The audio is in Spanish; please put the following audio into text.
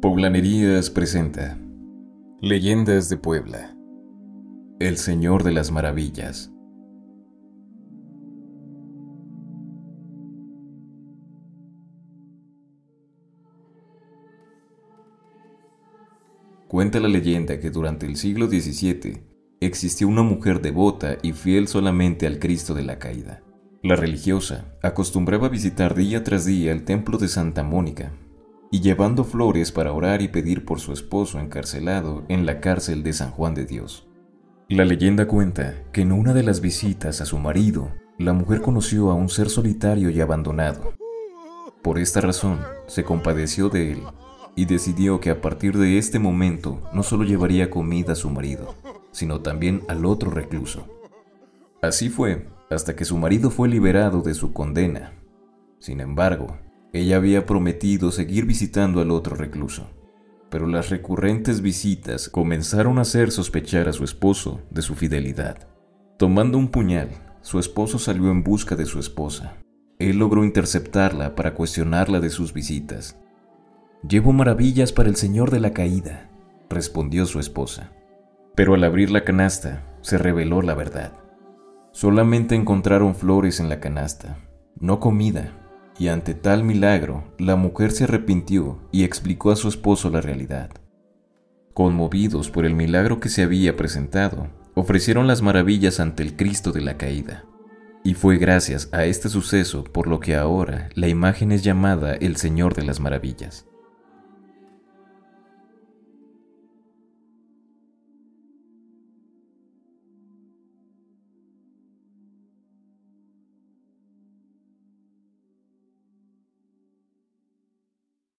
Poblanerías presenta Leyendas de Puebla El Señor de las Maravillas Cuenta la leyenda que durante el siglo XVII existió una mujer devota y fiel solamente al Cristo de la Caída. La religiosa acostumbraba visitar día tras día el templo de Santa Mónica y llevando flores para orar y pedir por su esposo encarcelado en la cárcel de San Juan de Dios. La leyenda cuenta que en una de las visitas a su marido, la mujer conoció a un ser solitario y abandonado. Por esta razón, se compadeció de él y decidió que a partir de este momento no solo llevaría comida a su marido, sino también al otro recluso. Así fue hasta que su marido fue liberado de su condena. Sin embargo, ella había prometido seguir visitando al otro recluso, pero las recurrentes visitas comenzaron a hacer sospechar a su esposo de su fidelidad. Tomando un puñal, su esposo salió en busca de su esposa. Él logró interceptarla para cuestionarla de sus visitas. Llevo maravillas para el Señor de la Caída, respondió su esposa. Pero al abrir la canasta, se reveló la verdad. Solamente encontraron flores en la canasta, no comida, y ante tal milagro, la mujer se arrepintió y explicó a su esposo la realidad. Conmovidos por el milagro que se había presentado, ofrecieron las maravillas ante el Cristo de la caída. Y fue gracias a este suceso por lo que ahora la imagen es llamada el Señor de las Maravillas.